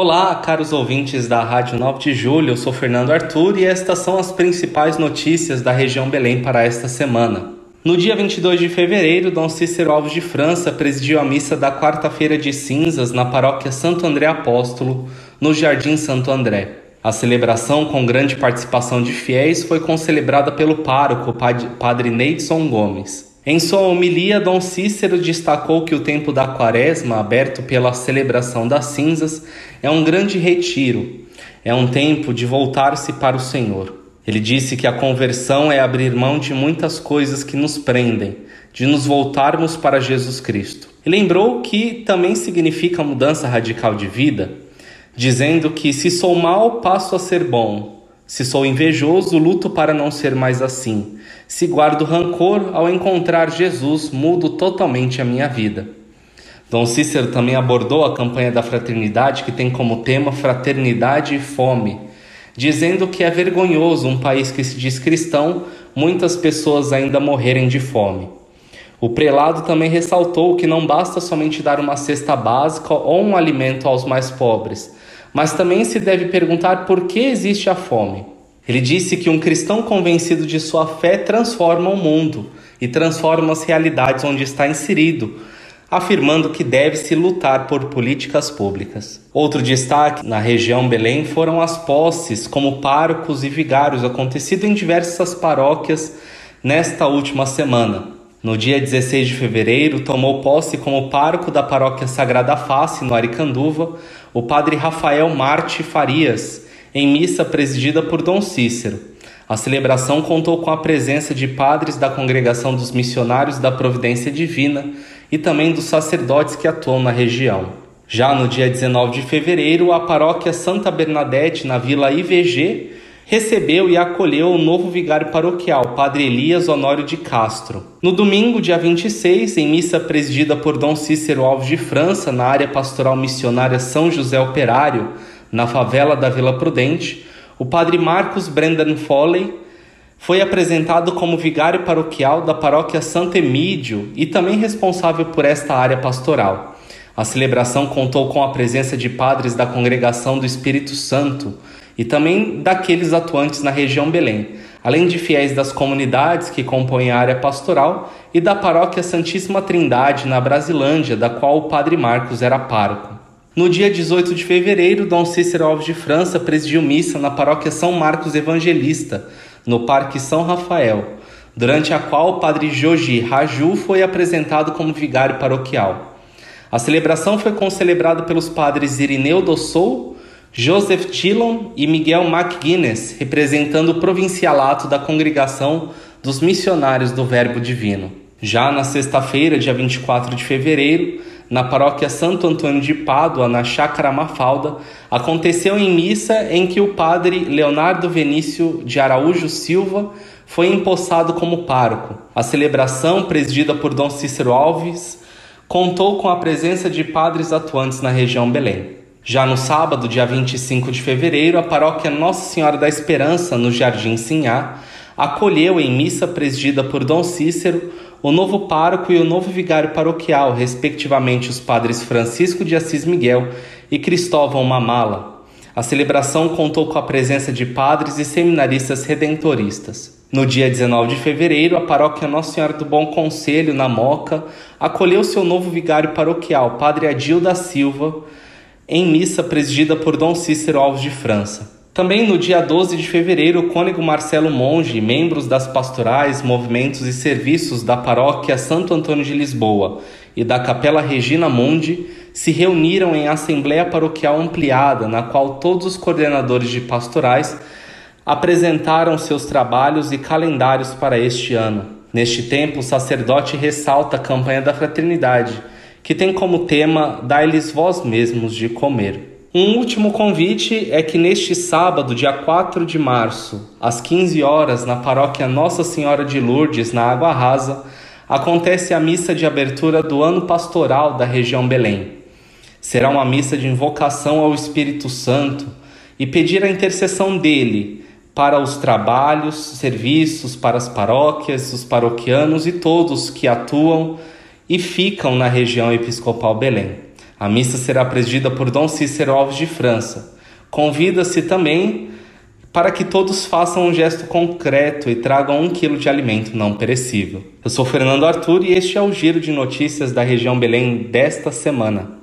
Olá, caros ouvintes da Rádio 9 de Julho, eu sou Fernando Arthur e estas são as principais notícias da região Belém para esta semana. No dia 22 de fevereiro, Dom Cícero Alves de França presidiu a missa da quarta-feira de cinzas na paróquia Santo André Apóstolo, no Jardim Santo André. A celebração, com grande participação de fiéis, foi concelebrada pelo pároco, Padre Neidson Gomes. Em sua homilia, Dom Cícero destacou que o tempo da quaresma, aberto pela celebração das cinzas, é um grande retiro, é um tempo de voltar-se para o Senhor. Ele disse que a conversão é abrir mão de muitas coisas que nos prendem, de nos voltarmos para Jesus Cristo. E lembrou que também significa mudança radical de vida, dizendo que se sou mal, passo a ser bom, se sou invejoso, luto para não ser mais assim. Se guardo rancor, ao encontrar Jesus, mudo totalmente a minha vida. Dom Cícero também abordou a campanha da fraternidade, que tem como tema fraternidade e fome, dizendo que é vergonhoso um país que se diz cristão, muitas pessoas ainda morrerem de fome. O prelado também ressaltou que não basta somente dar uma cesta básica ou um alimento aos mais pobres, mas também se deve perguntar por que existe a fome. Ele disse que um cristão convencido de sua fé transforma o mundo e transforma as realidades onde está inserido, afirmando que deve-se lutar por políticas públicas. Outro destaque na região Belém foram as posses como párocos e vigários acontecido em diversas paróquias nesta última semana. No dia 16 de fevereiro, tomou posse como pároco da paróquia Sagrada Face, no Aricanduva, o padre Rafael Marte Farias, em missa presidida por Dom Cícero. A celebração contou com a presença de padres da Congregação dos Missionários da Providência Divina e também dos sacerdotes que atuam na região. Já no dia 19 de fevereiro, a paróquia Santa Bernadette, na vila IVG, recebeu e acolheu o novo vigário paroquial, Padre Elias Honório de Castro. No domingo, dia 26, em missa presidida por Dom Cícero Alves de França, na área pastoral missionária São José Operário, na favela da Vila Prudente, o Padre Marcos Brendan Foley foi apresentado como vigário paroquial da paróquia Santo Emídio e também responsável por esta área pastoral. A celebração contou com a presença de padres da Congregação do Espírito Santo, e também daqueles atuantes na região Belém, além de fiéis das comunidades que compõem a área pastoral e da paróquia Santíssima Trindade na Brasilândia, da qual o padre Marcos era pároco. No dia 18 de fevereiro, Dom Cícero Alves de França presidiu missa na paróquia São Marcos Evangelista, no Parque São Rafael, durante a qual o padre Joji Raju foi apresentado como vigário paroquial. A celebração foi concelebrada pelos padres Irineu do Sou, Joseph Dillon e Miguel McGuinness, representando o provincialato da Congregação dos Missionários do Verbo Divino. Já na sexta-feira, dia 24 de fevereiro, na paróquia Santo Antônio de Pádua, na Chácara Mafalda, aconteceu em missa em que o padre Leonardo Venício de Araújo Silva foi empossado como pároco. A celebração, presidida por Dom Cícero Alves, contou com a presença de padres atuantes na região Belém. Já no sábado, dia 25 de fevereiro, a paróquia Nossa Senhora da Esperança, no Jardim Sinhá, acolheu em missa presidida por Dom Cícero o novo pároco e o novo vigário paroquial, respectivamente os padres Francisco de Assis Miguel e Cristóvão Mamala. A celebração contou com a presença de padres e seminaristas redentoristas. No dia 19 de fevereiro, a paróquia Nossa Senhora do Bom Conselho, na Moca, acolheu seu novo vigário paroquial, Padre Adil da Silva, em missa presidida por Dom Cícero Alves de França. Também no dia 12 de fevereiro, o cônego Marcelo Monge, membros das pastorais, movimentos e serviços da paróquia Santo Antônio de Lisboa e da Capela Regina Mundi se reuniram em assembleia paroquial ampliada, na qual todos os coordenadores de pastorais apresentaram seus trabalhos e calendários para este ano. Neste tempo, o sacerdote ressalta a campanha da fraternidade que tem como tema Dai-lhes vós mesmos de comer. Um último convite é que neste sábado, dia 4 de março, às 15 horas, na paróquia Nossa Senhora de Lourdes, na Água Rasa, acontece a missa de abertura do ano pastoral da região Belém. Será uma missa de invocação ao Espírito Santo e pedir a intercessão dele para os trabalhos, serviços, para as paróquias, os paroquianos e todos que atuam e ficam na região episcopal Belém. A missa será presidida por Dom Cícero Alves de França. Convida-se também para que todos façam um gesto concreto e tragam um quilo de alimento não perecível. Eu sou Fernando Arthur e este é o giro de notícias da região Belém desta semana.